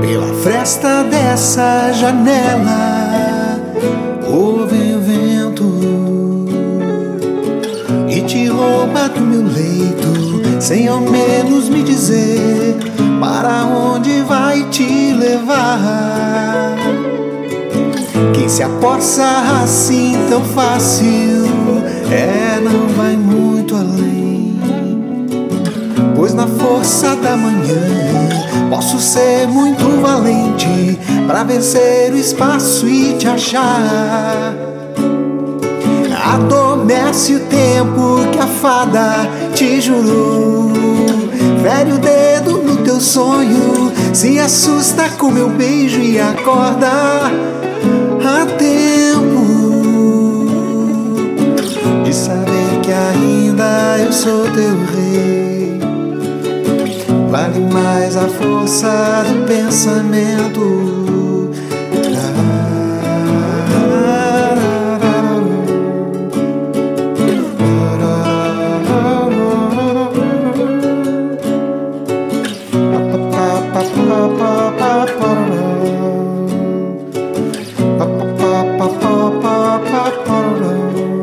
Pela fresta dessa janela ouve o vento. E te rouba do meu leito, sem ao menos me dizer para onde vai te levar. Quem se aposta assim tão fácil é não vai muito além. Pois na força da manhã posso ser muito valente para vencer o espaço e te achar. Adormece o tempo que a fada te jurou. Fere o dedo no teu sonho, se assusta com meu beijo e acorda a tempo de saber que ainda eu sou teu rei. Vale mais a força do pensamento apart all alone.